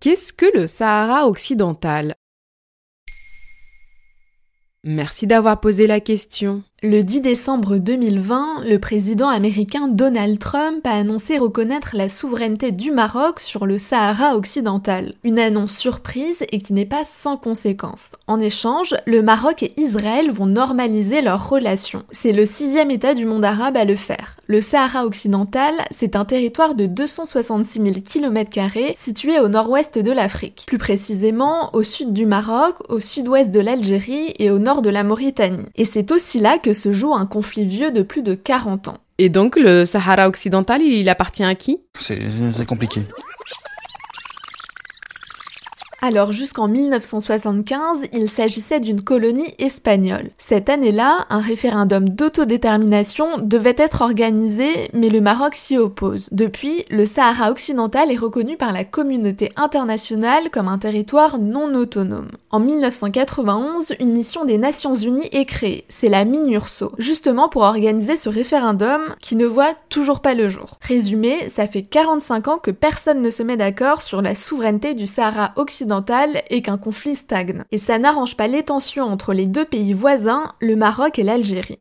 Qu'est-ce que le Sahara occidental? Merci d'avoir posé la question. Le 10 décembre 2020, le président américain Donald Trump a annoncé reconnaître la souveraineté du Maroc sur le Sahara occidental. Une annonce surprise et qui n'est pas sans conséquences. En échange, le Maroc et Israël vont normaliser leurs relations. C'est le sixième État du monde arabe à le faire. Le Sahara occidental, c'est un territoire de 266 000 km situé au nord-ouest de l'Afrique. Plus précisément, au sud du Maroc, au sud-ouest de l'Algérie et au nord de la Mauritanie. Et c'est aussi là que se joue un conflit vieux de plus de 40 ans. Et donc le Sahara occidental, il appartient à qui? C'est compliqué. Alors jusqu'en 1975, il s'agissait d'une colonie espagnole. Cette année-là, un référendum d'autodétermination devait être organisé, mais le Maroc s'y oppose. Depuis, le Sahara occidental est reconnu par la communauté internationale comme un territoire non autonome. En 1991, une mission des Nations Unies est créée, c'est la MINURSO, justement pour organiser ce référendum qui ne voit toujours pas le jour. Résumé, ça fait 45 ans que personne ne se met d'accord sur la souveraineté du Sahara occidental et qu'un conflit stagne. Et ça n'arrange pas les tensions entre les deux pays voisins, le Maroc et l'Algérie.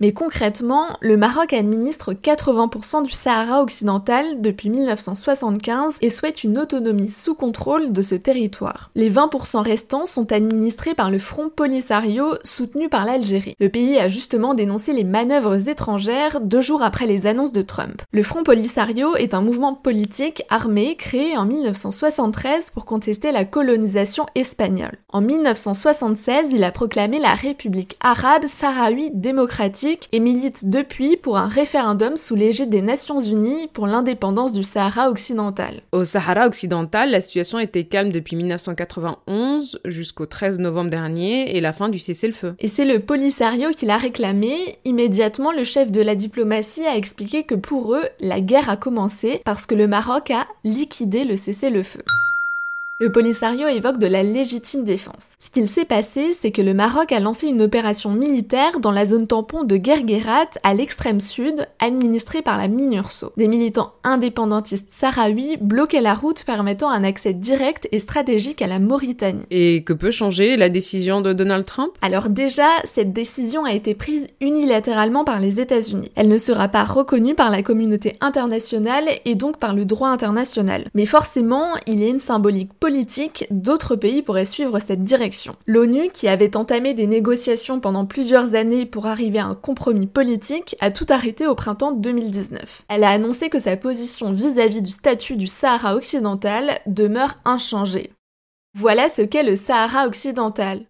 Mais concrètement, le Maroc administre 80% du Sahara occidental depuis 1975 et souhaite une autonomie sous contrôle de ce territoire. Les 20% restants sont administrés par le Front Polisario soutenu par l'Algérie. Le pays a justement dénoncé les manœuvres étrangères deux jours après les annonces de Trump. Le Front Polisario est un mouvement politique armé créé en 1973 pour contester la colonisation espagnole. En 1976, il a proclamé la République arabe sahraoui démocratique et milite depuis pour un référendum sous l'égide des Nations Unies pour l'indépendance du Sahara occidental. Au Sahara occidental, la situation était calme depuis 1991 jusqu'au 13 novembre dernier et la fin du cessez-le-feu. Et c'est le Polisario qui l'a réclamé. Immédiatement, le chef de la diplomatie a expliqué que pour eux, la guerre a commencé parce que le Maroc a liquidé le cessez-le-feu. Le Polisario évoque de la légitime défense. Ce qu'il s'est passé, c'est que le Maroc a lancé une opération militaire dans la zone tampon de Guerguerat, à l'extrême sud, administrée par la MINURSO. Des militants indépendantistes sahraouis bloquaient la route permettant un accès direct et stratégique à la Mauritanie. Et que peut changer la décision de Donald Trump? Alors déjà, cette décision a été prise unilatéralement par les États-Unis. Elle ne sera pas reconnue par la communauté internationale et donc par le droit international. Mais forcément, il y a une symbolique politique politique, d'autres pays pourraient suivre cette direction. L'ONU, qui avait entamé des négociations pendant plusieurs années pour arriver à un compromis politique, a tout arrêté au printemps 2019. Elle a annoncé que sa position vis-à-vis du statut du Sahara occidental demeure inchangée. Voilà ce qu'est le Sahara occidental.